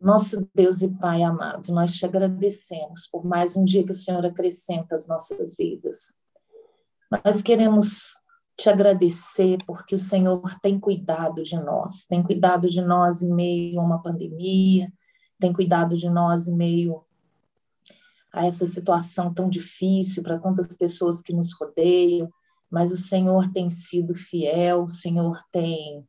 Nosso Deus e Pai amado, nós te agradecemos por mais um dia que o Senhor acrescenta às nossas vidas. Nós queremos te agradecer porque o Senhor tem cuidado de nós, tem cuidado de nós em meio a uma pandemia, tem cuidado de nós em meio a essa situação tão difícil para tantas pessoas que nos rodeiam, mas o Senhor tem sido fiel, o Senhor tem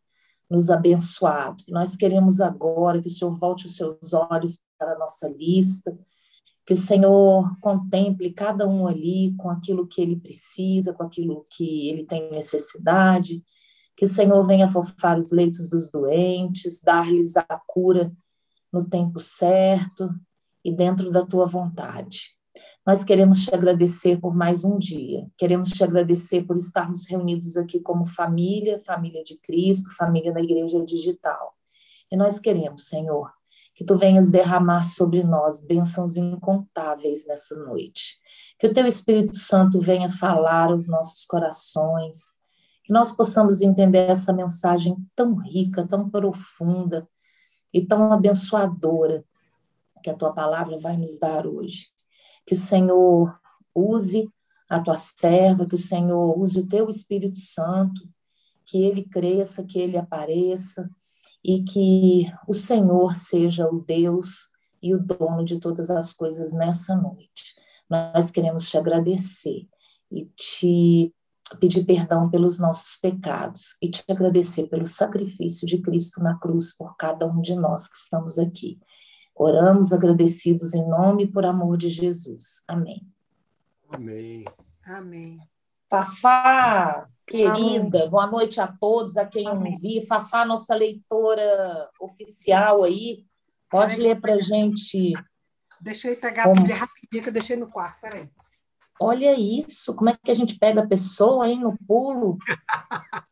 nos abençoado. Nós queremos agora que o Senhor volte os seus olhos para a nossa lista, que o Senhor contemple cada um ali com aquilo que ele precisa, com aquilo que ele tem necessidade, que o Senhor venha fofar os leitos dos doentes, dar-lhes a cura no tempo certo e dentro da tua vontade. Nós queremos te agradecer por mais um dia, queremos te agradecer por estarmos reunidos aqui como família, família de Cristo, família da Igreja Digital. E nós queremos, Senhor, que tu venhas derramar sobre nós bênçãos incontáveis nessa noite. Que o teu Espírito Santo venha falar aos nossos corações, que nós possamos entender essa mensagem tão rica, tão profunda e tão abençoadora que a tua palavra vai nos dar hoje que o Senhor use a tua serva, que o Senhor use o teu Espírito Santo, que ele cresça, que ele apareça e que o Senhor seja o Deus e o dono de todas as coisas nessa noite. Nós queremos te agradecer e te pedir perdão pelos nossos pecados e te agradecer pelo sacrifício de Cristo na cruz por cada um de nós que estamos aqui. Oramos agradecidos em nome e por amor de Jesus. Amém. Amém. Amém. Fafá, querida, boa noite a todos, a quem Amém. eu vi. Fafá, nossa leitora oficial aí, pode ler para gente. Deixa eu pegar como... a Bíblia rapidinho que eu deixei no quarto, peraí. Olha isso, como é que a gente pega a pessoa aí no pulo?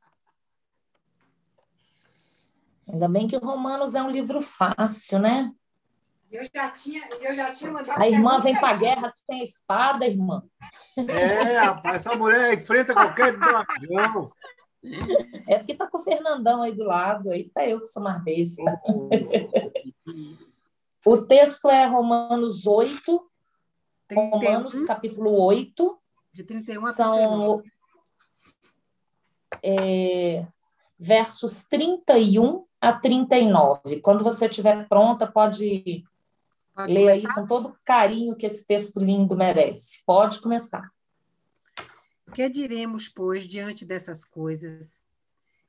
Ainda bem que o Romanos é um livro fácil, né? Eu já tinha, eu já tinha mandado. A irmã vem para a guerra sem espada, irmã. É, rapaz, essa mulher enfrenta qualquer dragão. É porque tá com o Fernandão aí do lado, aí tá eu que sou mais besta. o texto é Romanos 8, 31, Romanos capítulo 8. De 31 a são, é, versos 31 a 39. Quando você estiver pronta, pode Pode Lê começar? aí com todo o carinho que esse texto lindo merece. Pode começar. Que diremos, pois, diante dessas coisas?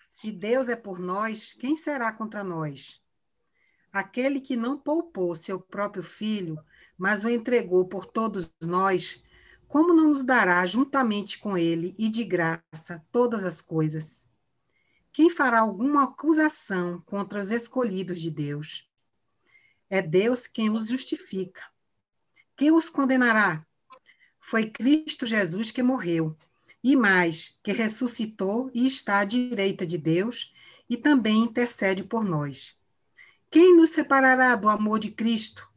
Se Deus é por nós, quem será contra nós? Aquele que não poupou seu próprio filho, mas o entregou por todos nós, como não nos dará juntamente com ele e de graça todas as coisas? Quem fará alguma acusação contra os escolhidos de Deus? É Deus quem os justifica. Quem os condenará? Foi Cristo Jesus que morreu, e mais, que ressuscitou e está à direita de Deus e também intercede por nós. Quem nos separará do amor de Cristo?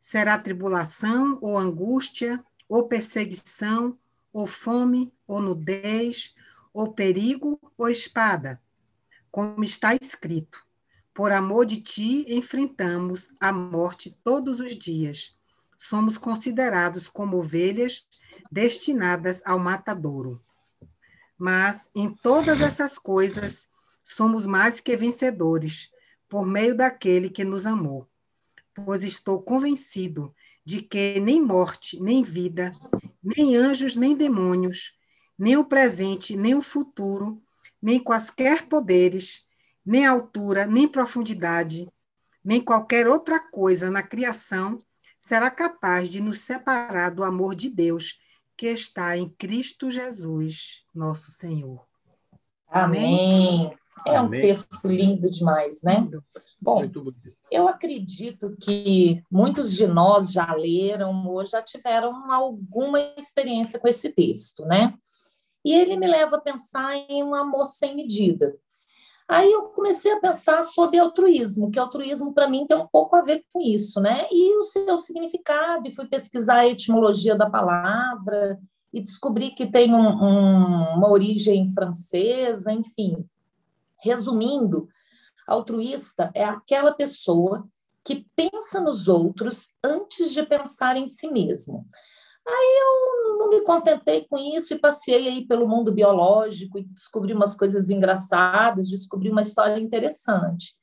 Será tribulação, ou angústia, ou perseguição, ou fome, ou nudez, ou perigo, ou espada? Como está escrito: por amor de ti, enfrentamos a morte todos os dias. Somos considerados como ovelhas destinadas ao matadouro. Mas em todas essas coisas somos mais que vencedores, por meio daquele que nos amou. Pois estou convencido de que nem morte, nem vida, nem anjos, nem demônios, nem o presente, nem o futuro, nem quaisquer poderes, nem altura, nem profundidade, nem qualquer outra coisa na criação será capaz de nos separar do amor de Deus que está em Cristo Jesus, nosso Senhor. Amém. É um Amém. texto lindo demais, né? Bom, eu acredito que muitos de nós já leram ou já tiveram alguma experiência com esse texto, né? E ele me leva a pensar em um amor sem medida. Aí eu comecei a pensar sobre altruísmo, que altruísmo para mim tem um pouco a ver com isso, né? E o seu significado, e fui pesquisar a etimologia da palavra e descobri que tem um, um, uma origem francesa, enfim. Resumindo, altruísta é aquela pessoa que pensa nos outros antes de pensar em si mesmo. Aí eu não me contentei com isso e passei aí pelo mundo biológico e descobri umas coisas engraçadas, descobri uma história interessante.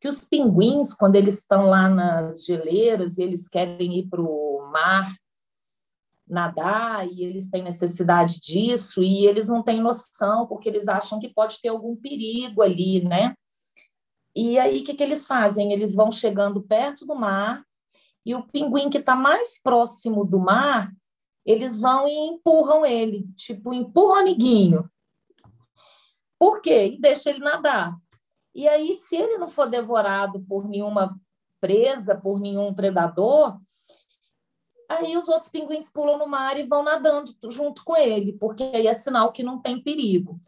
Que os pinguins, quando eles estão lá nas geleiras e eles querem ir para o mar nadar e eles têm necessidade disso e eles não têm noção porque eles acham que pode ter algum perigo ali, né? E aí o que, que eles fazem? Eles vão chegando perto do mar e o pinguim que está mais próximo do mar, eles vão e empurram ele, tipo, empurra o amiguinho. Por quê? E deixa ele nadar. E aí, se ele não for devorado por nenhuma presa, por nenhum predador, aí os outros pinguins pulam no mar e vão nadando junto com ele, porque aí é sinal que não tem perigo.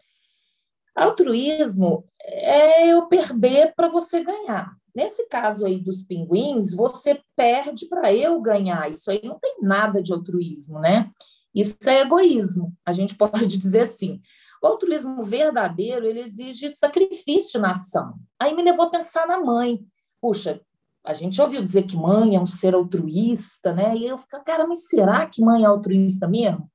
Altruísmo é eu perder para você ganhar. Nesse caso aí dos pinguins, você perde para eu ganhar. Isso aí não tem nada de altruísmo, né? Isso é egoísmo. A gente pode dizer assim. O altruísmo verdadeiro, ele exige sacrifício na ação. Aí me levou a pensar na mãe. Puxa, a gente ouviu dizer que mãe é um ser altruísta, né? E eu fico, cara, mas será que mãe é altruísta mesmo?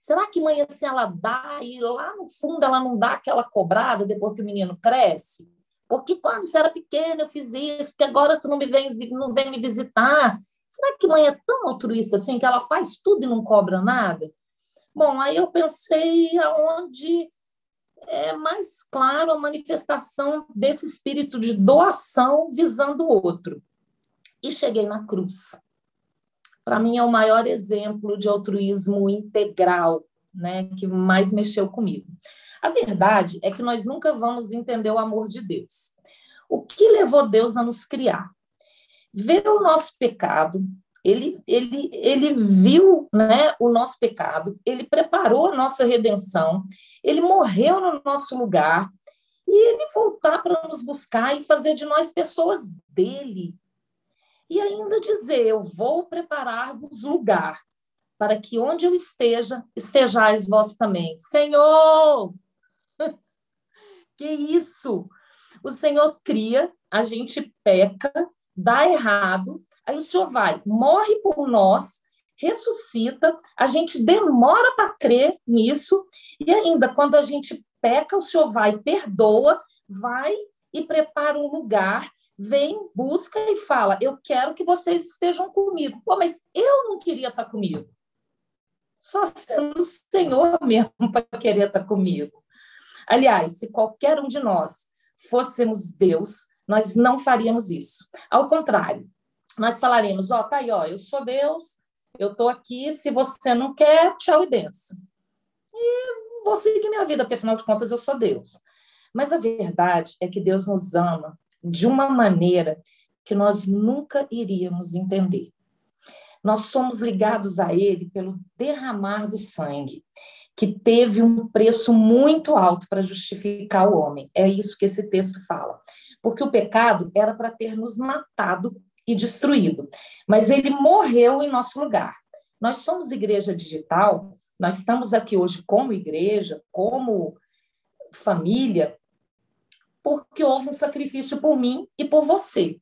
Será que mãe assim ela dá e lá no fundo ela não dá aquela cobrada depois que o menino cresce? Porque quando você era pequena eu fiz isso, porque agora tu não me vem não vem me visitar. Será que mãe é tão altruísta assim que ela faz tudo e não cobra nada? Bom, aí eu pensei aonde é mais claro a manifestação desse espírito de doação visando o outro e cheguei na cruz. Para mim é o maior exemplo de altruísmo integral, né, que mais mexeu comigo. A verdade é que nós nunca vamos entender o amor de Deus. O que levou Deus a nos criar? Ver o nosso pecado, ele, ele, ele viu né, o nosso pecado, ele preparou a nossa redenção, ele morreu no nosso lugar, e ele voltar para nos buscar e fazer de nós pessoas dele, e ainda dizer: Eu vou preparar-vos lugar, para que onde eu esteja, estejais vós também. Senhor! Que isso! O Senhor cria, a gente peca, dá errado, aí o Senhor vai, morre por nós, ressuscita, a gente demora para crer nisso, e ainda quando a gente peca, o Senhor vai, perdoa, vai e prepara um lugar vem, busca e fala: Eu quero que vocês estejam comigo. Pô, mas eu não queria estar comigo. Só sendo o Senhor mesmo para querer estar comigo. Aliás, se qualquer um de nós fôssemos Deus, nós não faríamos isso. Ao contrário, nós falaremos: Ó, oh, tá aí, ó, eu sou Deus, eu estou aqui, se você não quer, tchau e benção. E vou seguir minha vida, porque afinal de contas eu sou Deus. Mas a verdade é que Deus nos ama de uma maneira que nós nunca iríamos entender. Nós somos ligados a Ele pelo derramar do sangue, que teve um preço muito alto para justificar o homem. É isso que esse texto fala. Porque o pecado era para ter nos matado e destruído, mas ele morreu em nosso lugar. Nós somos igreja digital, nós estamos aqui hoje como igreja, como família, porque houve um sacrifício por mim e por você.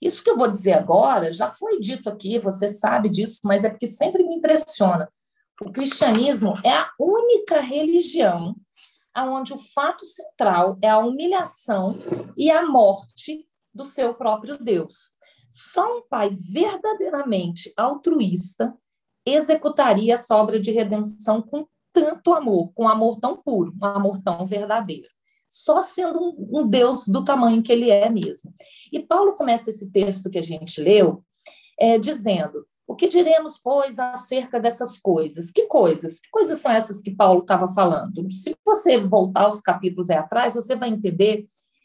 Isso que eu vou dizer agora já foi dito aqui, você sabe disso, mas é porque sempre me impressiona. O cristianismo é a única religião onde o fato central é a humilhação e a morte do seu próprio Deus. Só um pai verdadeiramente altruísta executaria essa obra de redenção com tanto amor, com amor tão puro, um amor tão verdadeiro só sendo um, um, Deus do tamanho que ele é mesmo. E Paulo começa esse texto que a gente leu é, dizendo: O que diremos, pois, acerca dessas coisas? Que coisas? Que coisas são essas que Paulo estava falando? Se você voltar aos capítulos aí atrás, você vai entender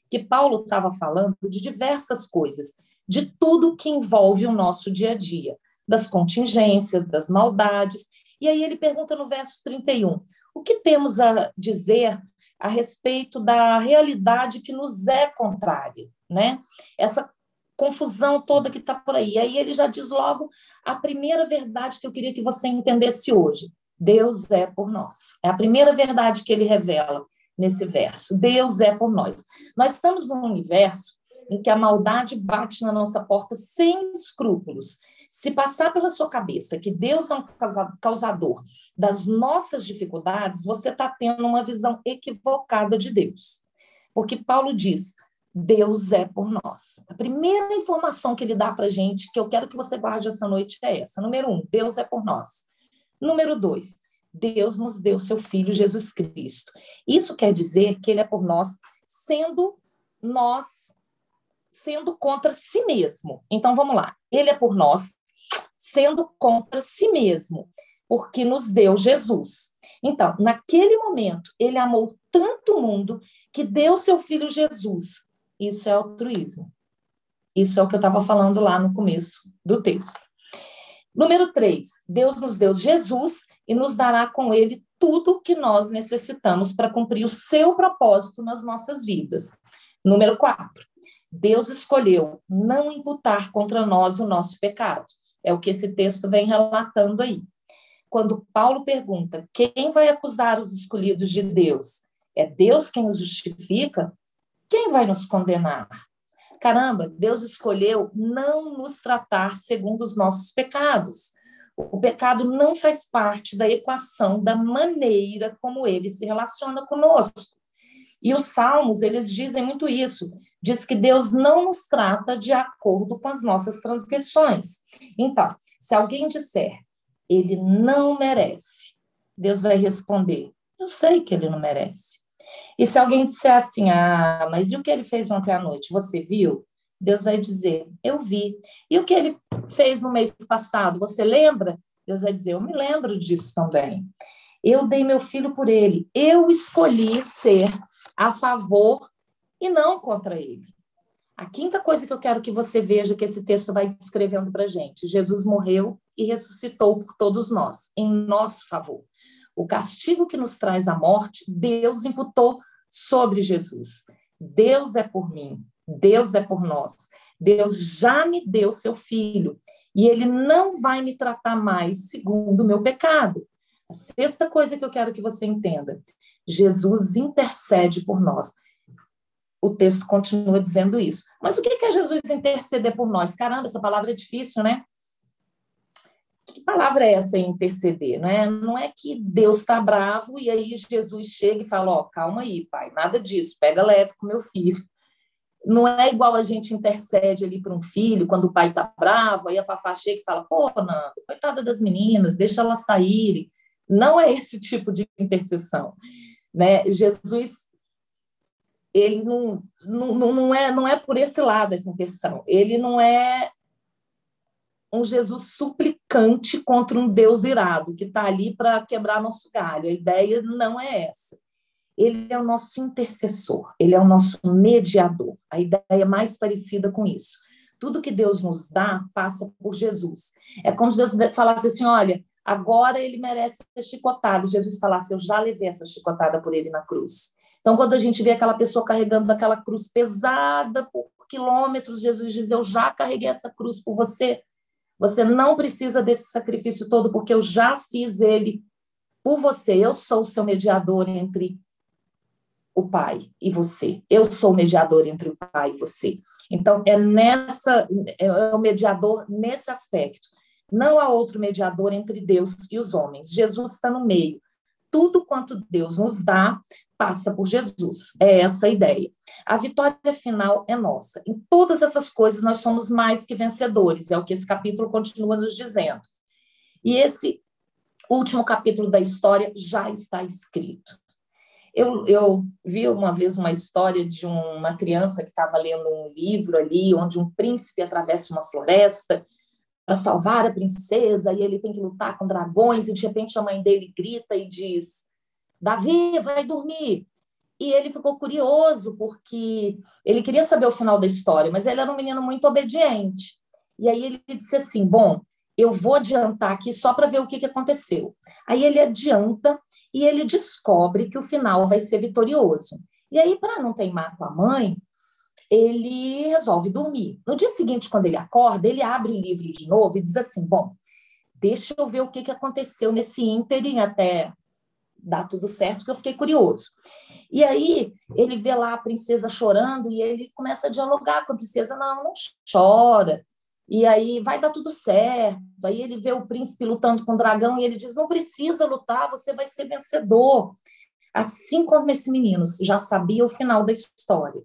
que Paulo estava falando de diversas coisas, de tudo que envolve o nosso dia a dia, das contingências, das maldades. E aí ele pergunta no verso 31, o que temos a dizer a respeito da realidade que nos é contrária, né? Essa confusão toda que está por aí. Aí ele já diz logo a primeira verdade que eu queria que você entendesse hoje. Deus é por nós. É a primeira verdade que ele revela nesse verso. Deus é por nós. Nós estamos num universo em que a maldade bate na nossa porta sem escrúpulos, se passar pela sua cabeça que Deus é um causador das nossas dificuldades, você está tendo uma visão equivocada de Deus. Porque Paulo diz: Deus é por nós. A primeira informação que ele dá para a gente, que eu quero que você guarde essa noite, é essa. Número um, Deus é por nós. Número dois, Deus nos deu seu Filho Jesus Cristo. Isso quer dizer que ele é por nós, sendo nós, sendo contra si mesmo. Então vamos lá. Ele é por nós, sendo contra si mesmo, porque nos deu Jesus. Então, naquele momento, ele amou tanto o mundo que deu seu filho Jesus isso é altruísmo. Isso é o que eu estava falando lá no começo do texto. Número três, Deus nos deu Jesus e nos dará com ele tudo o que nós necessitamos para cumprir o seu propósito nas nossas vidas. Número quatro, Deus escolheu não imputar contra nós o nosso pecado. É o que esse texto vem relatando aí. Quando Paulo pergunta quem vai acusar os escolhidos de Deus, é Deus quem os justifica? Quem vai nos condenar? Caramba, Deus escolheu não nos tratar segundo os nossos pecados. O pecado não faz parte da equação da maneira como ele se relaciona conosco. E os salmos, eles dizem muito isso. Diz que Deus não nos trata de acordo com as nossas transgressões. Então, se alguém disser, ele não merece, Deus vai responder, eu sei que ele não merece. E se alguém disser assim, ah, mas e o que ele fez ontem à noite? Você viu? Deus vai dizer, eu vi. E o que ele fez no mês passado? Você lembra? Deus vai dizer, eu me lembro disso também. Eu dei meu filho por ele. Eu escolhi ser a favor e não contra ele. A quinta coisa que eu quero que você veja que esse texto vai descrevendo para gente: Jesus morreu e ressuscitou por todos nós, em nosso favor. O castigo que nos traz a morte, Deus imputou sobre Jesus. Deus é por mim, Deus é por nós. Deus já me deu seu filho e ele não vai me tratar mais segundo o meu pecado. A sexta coisa que eu quero que você entenda: Jesus intercede por nós. O texto continua dizendo isso. Mas o que é Jesus interceder por nós? Caramba, essa palavra é difícil, né? que palavra é essa interceder? Não é, não é que Deus está bravo e aí Jesus chega e fala: Ó, oh, calma aí, pai, nada disso, pega leve com meu filho. Não é igual a gente intercede ali para um filho quando o pai está bravo, aí a Fafá chega e fala: pô, Nando, coitada das meninas, deixa elas saírem. Não é esse tipo de intercessão. Né? Jesus ele não, não, não, é, não é por esse lado essa intercessão. Ele não é um Jesus suplicante contra um Deus irado, que está ali para quebrar nosso galho. A ideia não é essa. Ele é o nosso intercessor, ele é o nosso mediador. A ideia é mais parecida com isso. Tudo que Deus nos dá passa por Jesus. É como se Deus falasse assim: olha, agora ele merece ser chicotado. Jesus falasse: eu já levei essa chicotada por ele na cruz. Então, quando a gente vê aquela pessoa carregando aquela cruz pesada por quilômetros, Jesus diz: Eu já carreguei essa cruz por você. Você não precisa desse sacrifício todo, porque eu já fiz ele por você. Eu sou o seu mediador entre o pai e você. Eu sou o mediador entre o pai e você. Então, é nessa, é o mediador nesse aspecto. Não há outro mediador entre Deus e os homens. Jesus está no meio. Tudo quanto Deus nos dá, passa por Jesus. É essa a ideia. A vitória final é nossa. Em todas essas coisas, nós somos mais que vencedores, é o que esse capítulo continua nos dizendo. E esse último capítulo da história já está escrito. Eu, eu vi uma vez uma história de uma criança que estava lendo um livro ali, onde um príncipe atravessa uma floresta para salvar a princesa, e ele tem que lutar com dragões, e de repente a mãe dele grita e diz: Davi, vai dormir. E ele ficou curioso, porque ele queria saber o final da história, mas ele era um menino muito obediente. E aí ele disse assim: Bom, eu vou adiantar aqui só para ver o que, que aconteceu. Aí ele adianta e ele descobre que o final vai ser vitorioso. E aí, para não teimar com a mãe, ele resolve dormir. No dia seguinte, quando ele acorda, ele abre o livro de novo e diz assim: Bom, deixa eu ver o que, que aconteceu nesse ínterim até dá tudo certo, que eu fiquei curioso. E aí ele vê lá a princesa chorando e ele começa a dialogar com a princesa, não, não chora. E aí vai dar tudo certo. Aí ele vê o príncipe lutando com o dragão e ele diz: não precisa lutar, você vai ser vencedor. Assim como esse menino já sabia o final da história.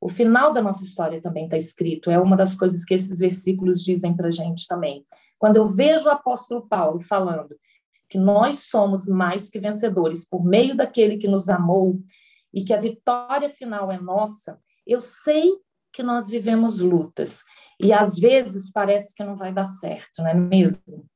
O final da nossa história também está escrito, é uma das coisas que esses versículos dizem para a gente também. Quando eu vejo o apóstolo Paulo falando que nós somos mais que vencedores por meio daquele que nos amou e que a vitória final é nossa, eu sei que nós vivemos lutas e às vezes parece que não vai dar certo, não é mesmo?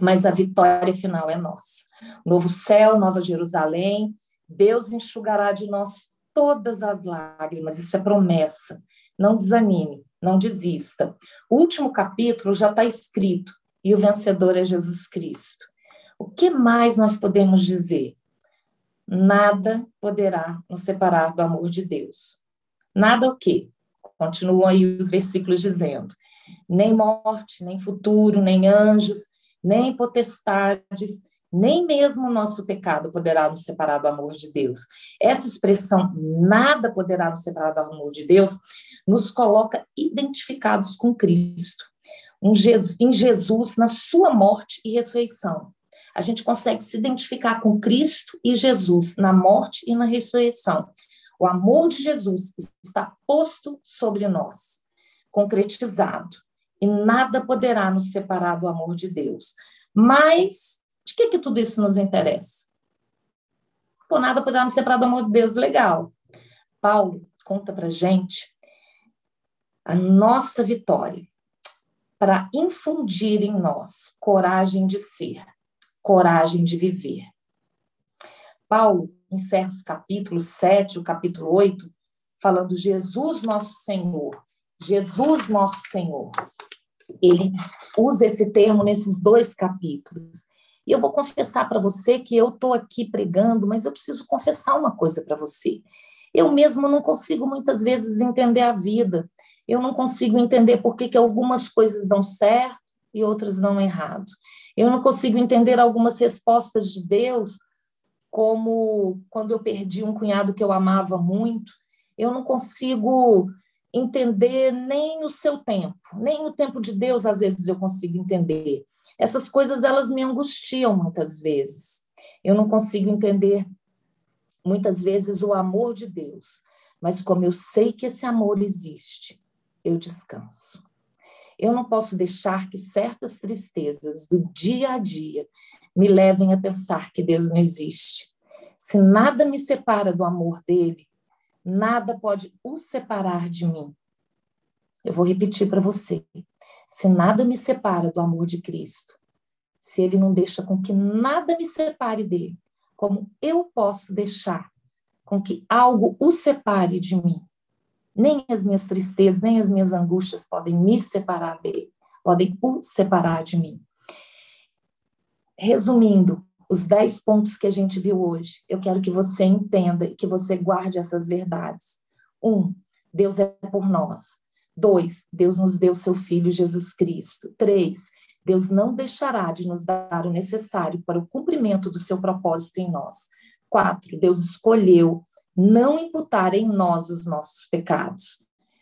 Mas a vitória final é nossa. Novo céu, nova Jerusalém, Deus enxugará de nós todas as lágrimas, isso é promessa. Não desanime, não desista. O último capítulo já está escrito e o vencedor é Jesus Cristo. O que mais nós podemos dizer? Nada poderá nos separar do amor de Deus. Nada o quê? Continuam aí os versículos dizendo: nem morte, nem futuro, nem anjos, nem potestades, nem mesmo o nosso pecado poderá nos separar do amor de Deus. Essa expressão, nada poderá nos separar do amor de Deus, nos coloca identificados com Cristo, um Jesus, em Jesus, na sua morte e ressurreição. A gente consegue se identificar com Cristo e Jesus na morte e na ressurreição. O amor de Jesus está posto sobre nós, concretizado, e nada poderá nos separar do amor de Deus. Mas de que, que tudo isso nos interessa? Por nada poderá nos separar do amor de Deus, legal. Paulo conta para gente a nossa vitória para infundir em nós coragem de ser, coragem de viver. Paulo encerra os capítulos 7, o capítulo 8, falando Jesus nosso Senhor, Jesus nosso Senhor. Ele usa esse termo nesses dois capítulos. E eu vou confessar para você que eu estou aqui pregando, mas eu preciso confessar uma coisa para você. Eu mesmo não consigo muitas vezes entender a vida. Eu não consigo entender por que, que algumas coisas dão certo e outras dão errado. Eu não consigo entender algumas respostas de Deus, como quando eu perdi um cunhado que eu amava muito. Eu não consigo entender nem o seu tempo, nem o tempo de Deus, às vezes eu consigo entender. Essas coisas elas me angustiam muitas vezes. Eu não consigo entender muitas vezes o amor de Deus, mas como eu sei que esse amor existe, eu descanso. Eu não posso deixar que certas tristezas do dia a dia me levem a pensar que Deus não existe. Se nada me separa do amor dele, nada pode o separar de mim. Eu vou repetir para você. Se nada me separa do amor de Cristo, se ele não deixa com que nada me separe dele, como eu posso deixar com que algo o separe de mim? Nem as minhas tristezas, nem as minhas angústias podem me separar dele, podem o separar de mim. Resumindo, os dez pontos que a gente viu hoje, eu quero que você entenda e que você guarde essas verdades. Um, Deus é por nós. Dois, Deus nos deu seu Filho Jesus Cristo. Três, Deus não deixará de nos dar o necessário para o cumprimento do seu propósito em nós. Quatro, Deus escolheu não imputar em nós os nossos pecados.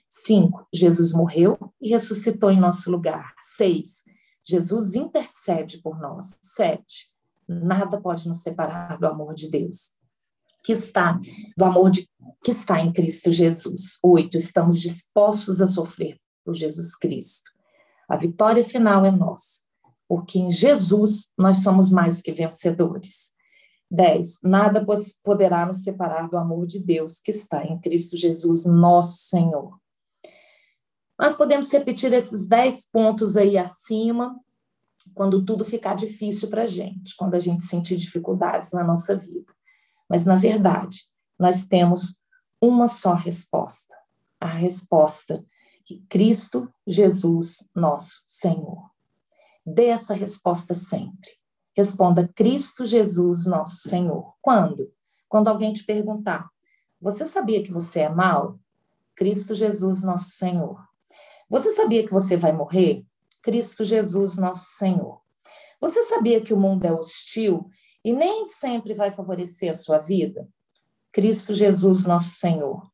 Cinco, Jesus morreu e ressuscitou em nosso lugar. Seis, Jesus intercede por nós. Sete, nada pode nos separar do amor de Deus que está do amor de, que está em Cristo Jesus. Oito, estamos dispostos a sofrer por Jesus Cristo. A vitória final é nossa, porque em Jesus nós somos mais que vencedores. Dez, nada poderá nos separar do amor de Deus que está em Cristo Jesus, nosso Senhor. Nós podemos repetir esses dez pontos aí acima, quando tudo ficar difícil para a gente, quando a gente sentir dificuldades na nossa vida. Mas, na verdade, nós temos uma só resposta: a resposta que Cristo Jesus, nosso Senhor. Dê essa resposta sempre. Responda Cristo Jesus, nosso Senhor. Quando? Quando alguém te perguntar: Você sabia que você é mal? Cristo Jesus, nosso Senhor. Você sabia que você vai morrer? Cristo Jesus, nosso Senhor. Você sabia que o mundo é hostil e nem sempre vai favorecer a sua vida? Cristo Jesus, nosso Senhor.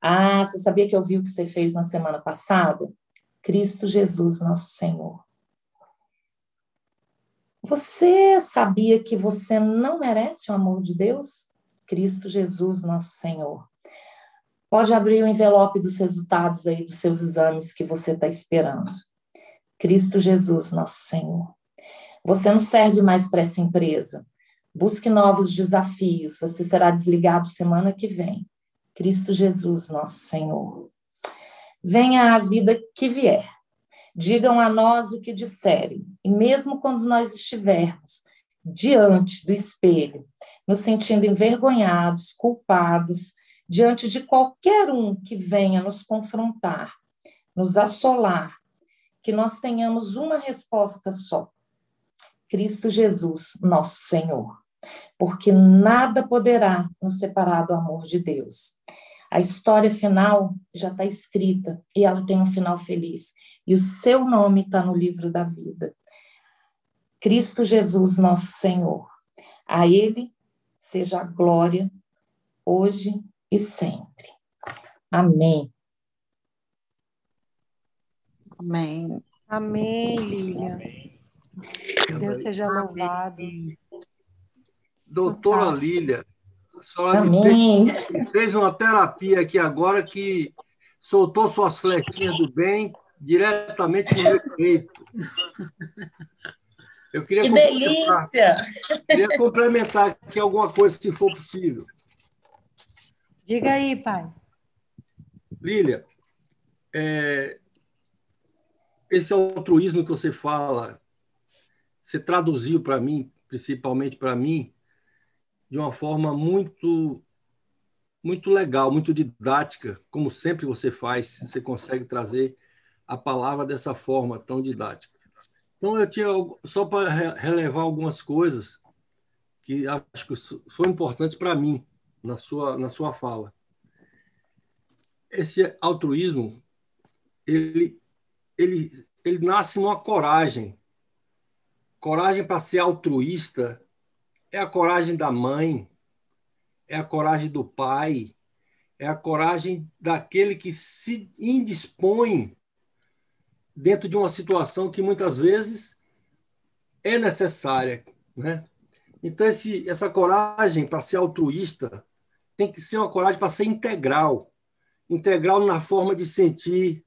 Ah, você sabia que eu vi o que você fez na semana passada? Cristo Jesus, nosso Senhor. Você sabia que você não merece o amor de Deus? Cristo Jesus, nosso Senhor. Pode abrir o envelope dos resultados aí dos seus exames que você está esperando. Cristo Jesus, nosso Senhor. Você não serve mais para essa empresa. Busque novos desafios. Você será desligado semana que vem. Cristo Jesus, nosso Senhor. Venha a vida que vier. Digam a nós o que disserem. E mesmo quando nós estivermos diante do espelho, nos sentindo envergonhados, culpados, diante de qualquer um que venha nos confrontar, nos assolar, que nós tenhamos uma resposta só: Cristo Jesus, nosso Senhor. Porque nada poderá nos separar do amor de Deus. A história final já está escrita e ela tem um final feliz. E o seu nome está no livro da vida. Cristo Jesus, nosso Senhor. A Ele seja a glória, hoje e sempre. Amém. Amém. Amém, Lilian. Deus seja louvado. Doutora Lília, a senhora Amém. fez, fez uma terapia aqui agora que soltou suas flechinhas do bem diretamente no meu peito. Eu queria Que complementar- delícia! Queria complementar aqui alguma coisa, se for possível. Diga aí, pai. Lília, é, esse altruísmo que você fala, você traduziu para mim, principalmente para mim, de uma forma muito muito legal, muito didática, como sempre você faz, você consegue trazer a palavra dessa forma tão didática. Então eu tinha só para re- relevar algumas coisas que acho que são importantes para mim na sua na sua fala esse altruísmo ele ele ele nasce numa coragem coragem para ser altruísta é a coragem da mãe é a coragem do pai é a coragem daquele que se indispõe dentro de uma situação que muitas vezes é necessária né então esse essa coragem para ser altruísta tem que ser uma coragem para ser integral integral na forma de sentir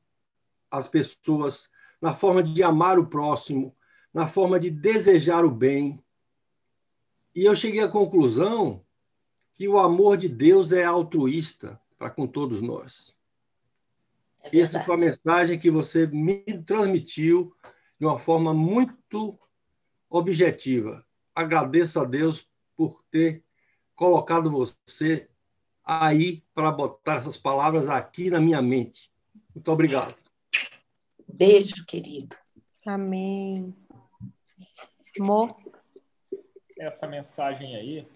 as pessoas, na forma de amar o próximo, na forma de desejar o bem. E eu cheguei à conclusão que o amor de Deus é altruísta para com todos nós. É Essa foi a mensagem que você me transmitiu de uma forma muito objetiva. Agradeço a Deus por ter colocado você aí para botar essas palavras aqui na minha mente. Muito obrigado. Beijo, querido. Amém. Amor, Essa mensagem aí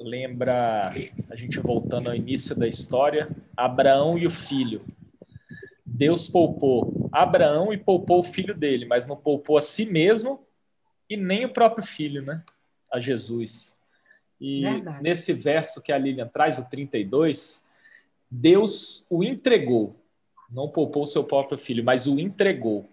lembra a gente voltando ao início da história, Abraão e o filho. Deus poupou Abraão e poupou o filho dele, mas não poupou a si mesmo e nem o próprio filho, né? A Jesus. E Verdade. nesse verso que a Lilian traz, o 32, Deus o entregou. Não poupou o seu próprio filho, mas o entregou.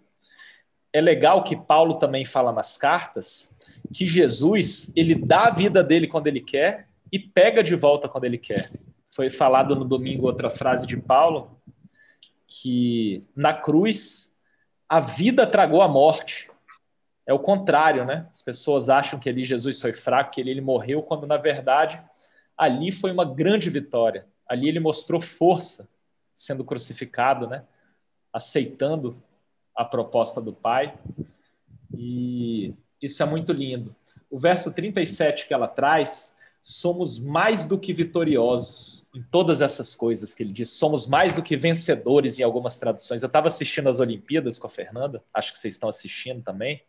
É legal que Paulo também fala nas cartas que Jesus, ele dá a vida dele quando ele quer e pega de volta quando ele quer. Foi falado no domingo outra frase de Paulo, que na cruz a vida tragou a morte. É o contrário, né? As pessoas acham que ali Jesus foi fraco, que ele, ele morreu, quando na verdade ali foi uma grande vitória. Ali ele mostrou força, sendo crucificado, né? Aceitando a proposta do Pai. E isso é muito lindo. O verso 37 que ela traz, somos mais do que vitoriosos em todas essas coisas que ele diz. Somos mais do que vencedores em algumas traduções. Eu estava assistindo as Olimpíadas com a Fernanda, acho que vocês estão assistindo também.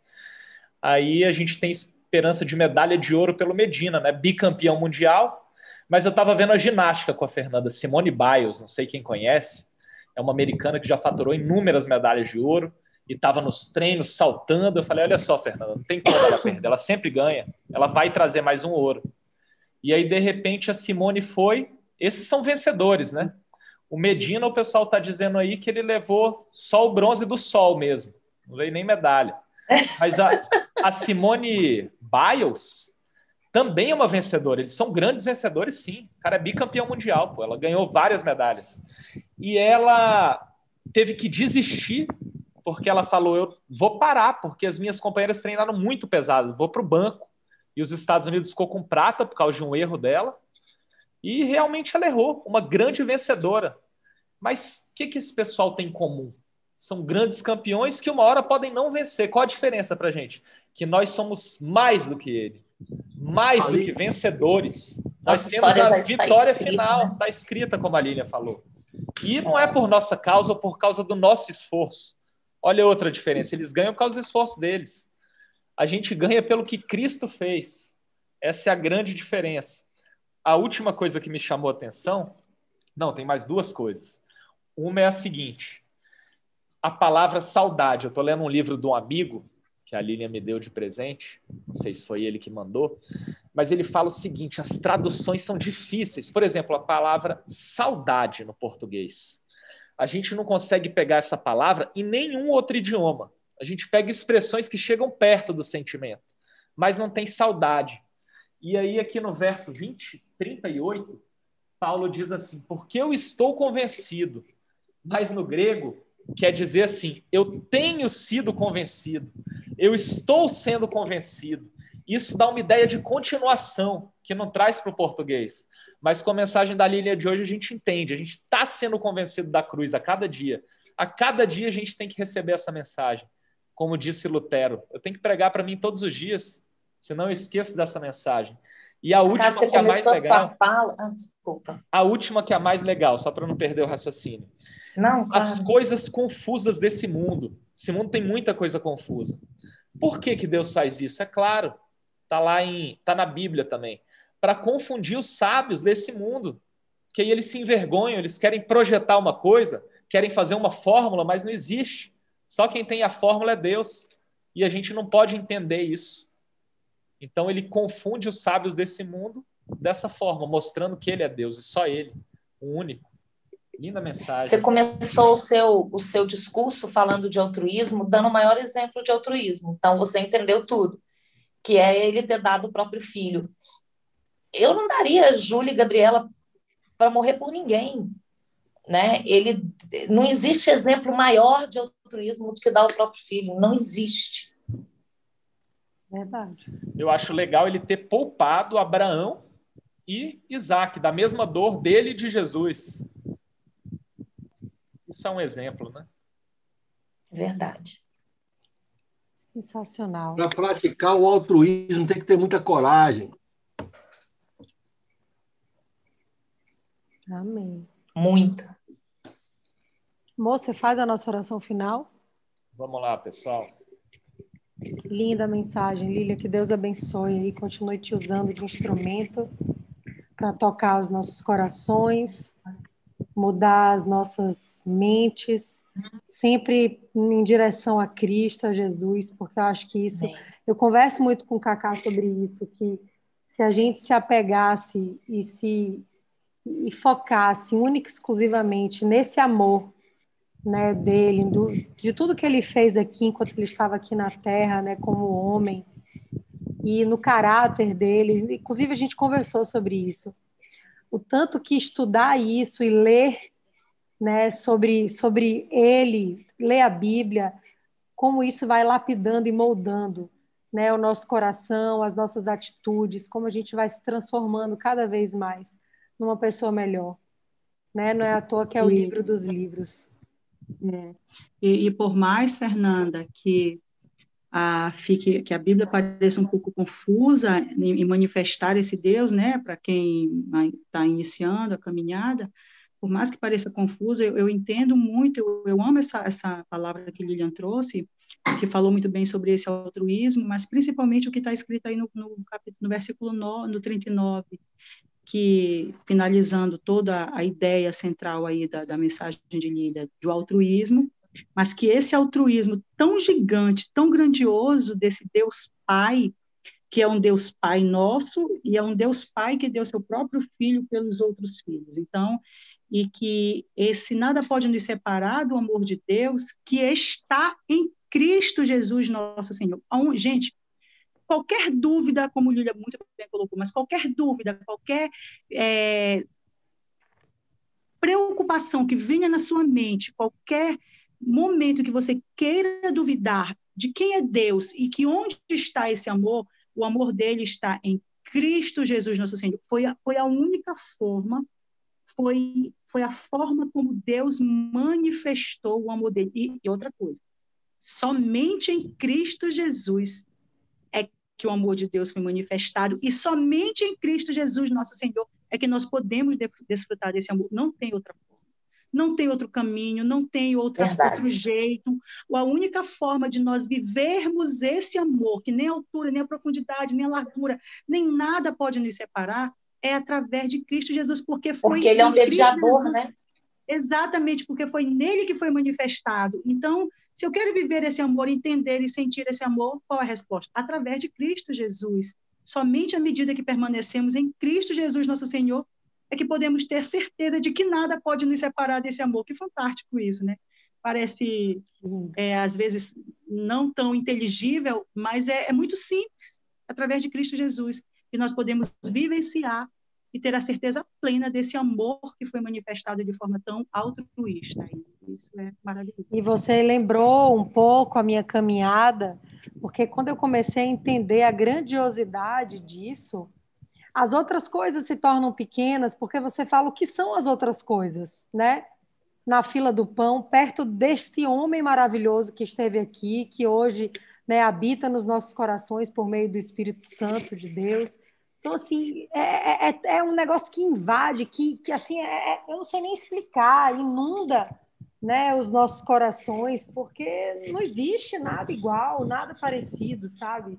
Aí a gente tem esperança de medalha de ouro pelo Medina, né? Bicampeão mundial. Mas eu estava vendo a ginástica com a Fernanda, Simone Biles, não sei quem conhece, é uma americana que já faturou inúmeras medalhas de ouro e estava nos treinos saltando. Eu falei: Olha só, Fernanda, não tem como ela perder, ela sempre ganha, ela vai trazer mais um ouro. E aí, de repente, a Simone foi. Esses são vencedores, né? O Medina, o pessoal está dizendo aí que ele levou só o bronze do sol mesmo, não veio nem medalha. Mas a, a Simone Biles também é uma vencedora. Eles são grandes vencedores, sim. O cara é bicampeão mundial, pô. Ela ganhou várias medalhas. E ela teve que desistir porque ela falou: eu vou parar, porque as minhas companheiras treinaram muito pesado, vou para o banco. E os Estados Unidos ficou com prata por causa de um erro dela. E realmente ela errou, uma grande vencedora. Mas o que, que esse pessoal tem em comum? São grandes campeões que uma hora podem não vencer. Qual a diferença para gente? Que nós somos mais do que ele, mais do que vencedores. Nossa nós temos a vitória escrita, final, né? está escrita, como a Lília falou. E não é por nossa causa ou por causa do nosso esforço. Olha outra diferença: eles ganham por causa do esforço deles. A gente ganha pelo que Cristo fez. Essa é a grande diferença. A última coisa que me chamou a atenção, não, tem mais duas coisas. Uma é a seguinte: a palavra saudade. Eu estou lendo um livro de um amigo que a Lilian me deu de presente, não sei se foi ele que mandou, mas ele fala o seguinte: as traduções são difíceis. Por exemplo, a palavra saudade no português a gente não consegue pegar essa palavra em nenhum outro idioma. A gente pega expressões que chegam perto do sentimento, mas não tem saudade. E aí, aqui no verso 20, 38, Paulo diz assim: Porque eu estou convencido. Mas no grego, quer dizer assim: eu tenho sido convencido, eu estou sendo convencido. Isso dá uma ideia de continuação que não traz para o português. Mas com a mensagem da Lília de hoje, a gente entende, a gente está sendo convencido da cruz a cada dia. A cada dia a gente tem que receber essa mensagem. Como disse Lutero, eu tenho que pregar para mim todos os dias, senão eu esqueço dessa mensagem. E a última você que é a mais legal. a sua fala. Ah, desculpa. A última que é a mais legal, só para não perder o raciocínio. Não, claro. As coisas confusas desse mundo. Esse mundo tem muita coisa confusa. Por que, que Deus faz isso? É claro, tá lá em, tá na Bíblia também, para confundir os sábios desse mundo, que aí eles se envergonham, eles querem projetar uma coisa, querem fazer uma fórmula, mas não existe. Só quem tem a fórmula é Deus. E a gente não pode entender isso. Então ele confunde os sábios desse mundo dessa forma, mostrando que ele é Deus e só ele, o único. Linda mensagem. Você começou o seu, o seu discurso falando de altruísmo, dando o maior exemplo de altruísmo. Então, você entendeu tudo, que é ele ter dado o próprio filho. Eu não daria Júlia e Gabriela para morrer por ninguém. Né? Ele, não existe exemplo maior de altruísmo do que dar o próprio filho. Não existe. Verdade. Eu acho legal ele ter poupado Abraão e Isaac, da mesma dor dele e de Jesus. Isso é um exemplo, né? Verdade. Sensacional. Para praticar o altruísmo tem que ter muita coragem. Amém. Muita. Moça, você faz a nossa oração final? Vamos lá, pessoal. Linda mensagem, Lília. Que Deus abençoe e continue te usando de instrumento para tocar os nossos corações, mudar as nossas mentes, sempre em direção a Cristo, a Jesus, porque eu acho que isso. Eu converso muito com o Cacá sobre isso, que se a gente se apegasse e se e focasse única e exclusivamente nesse amor né, dele, do, de tudo que ele fez aqui enquanto ele estava aqui na Terra, né, como homem, e no caráter dele. Inclusive, a gente conversou sobre isso. O tanto que estudar isso e ler né, sobre, sobre ele, ler a Bíblia, como isso vai lapidando e moldando né, o nosso coração, as nossas atitudes, como a gente vai se transformando cada vez mais numa pessoa melhor. Né? Não é à toa que é o livro dos livros. É. E, e por mais, Fernanda, que a, fique, que a Bíblia pareça um pouco confusa em, em manifestar esse Deus, né, para quem está iniciando a caminhada, por mais que pareça confusa, eu, eu entendo muito, eu, eu amo essa, essa palavra que Lilian trouxe, que falou muito bem sobre esse altruísmo, mas principalmente o que está escrito aí no, no, capítulo, no versículo no, no 39, que, finalizando toda a ideia central aí da, da mensagem de Lília, do altruísmo, mas que esse altruísmo tão gigante, tão grandioso desse Deus Pai, que é um Deus Pai nosso e é um Deus Pai que deu seu próprio filho pelos outros filhos. Então, e que esse nada pode nos separar do amor de Deus que está em Cristo Jesus, nosso Senhor. Gente, qualquer dúvida, como Lília muito bem colocou, mas qualquer dúvida, qualquer é, preocupação que venha na sua mente, qualquer momento que você queira duvidar de quem é Deus e que onde está esse amor, o amor dele está em Cristo Jesus, nosso Senhor. Foi a, foi a única forma, foi, foi a forma como Deus manifestou o amor dele. E, e outra coisa, somente em Cristo Jesus que o amor de Deus foi manifestado, e somente em Cristo Jesus, nosso Senhor, é que nós podemos desfrutar desse amor. Não tem outra forma. Não tem outro caminho, não tem outra, outro jeito. A única forma de nós vivermos esse amor, que nem a altura, nem a profundidade, nem a largura, nem nada pode nos separar, é através de Cristo Jesus, porque foi. Porque ele é um mediador, né? Exatamente, porque foi nele que foi manifestado. Então, se eu quero viver esse amor, entender e sentir esse amor, qual é a resposta? Através de Cristo Jesus. Somente à medida que permanecemos em Cristo Jesus, nosso Senhor, é que podemos ter certeza de que nada pode nos separar desse amor. Que fantástico isso, né? Parece, é, às vezes, não tão inteligível, mas é, é muito simples. Através de Cristo Jesus, que nós podemos vivenciar e ter a certeza plena desse amor que foi manifestado de forma tão altruísta. Isso é maravilhoso. E você lembrou um pouco a minha caminhada porque quando eu comecei a entender a grandiosidade disso, as outras coisas se tornam pequenas, porque você fala o que são as outras coisas, né? Na fila do pão, perto desse homem maravilhoso que esteve aqui, que hoje né, habita nos nossos corações por meio do Espírito Santo de Deus. Então, assim, é, é, é um negócio que invade, que, que assim, é, é eu não sei nem explicar, inunda né, os nossos corações, porque não existe nada igual, nada parecido, sabe?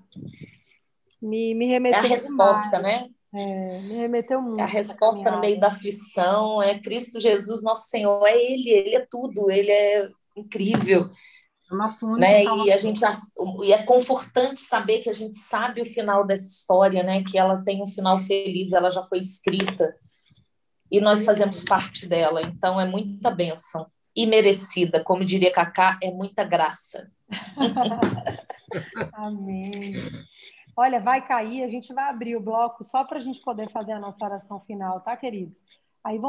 Me, me remeteu. É a resposta, demais. né? É, me remeteu muito. É a resposta no meio da aflição, é Cristo Jesus, nosso Senhor, é Ele, Ele é tudo, Ele é incrível. O nosso único né? E a gente e é confortante saber que a gente sabe o final dessa história, né? Que ela tem um final feliz, ela já foi escrita e nós fazemos parte dela. Então é muita bênção e merecida. Como diria Cacá, é muita graça. Amém. Olha, vai cair, a gente vai abrir o bloco só para a gente poder fazer a nossa oração final, tá, queridos? Aí vamos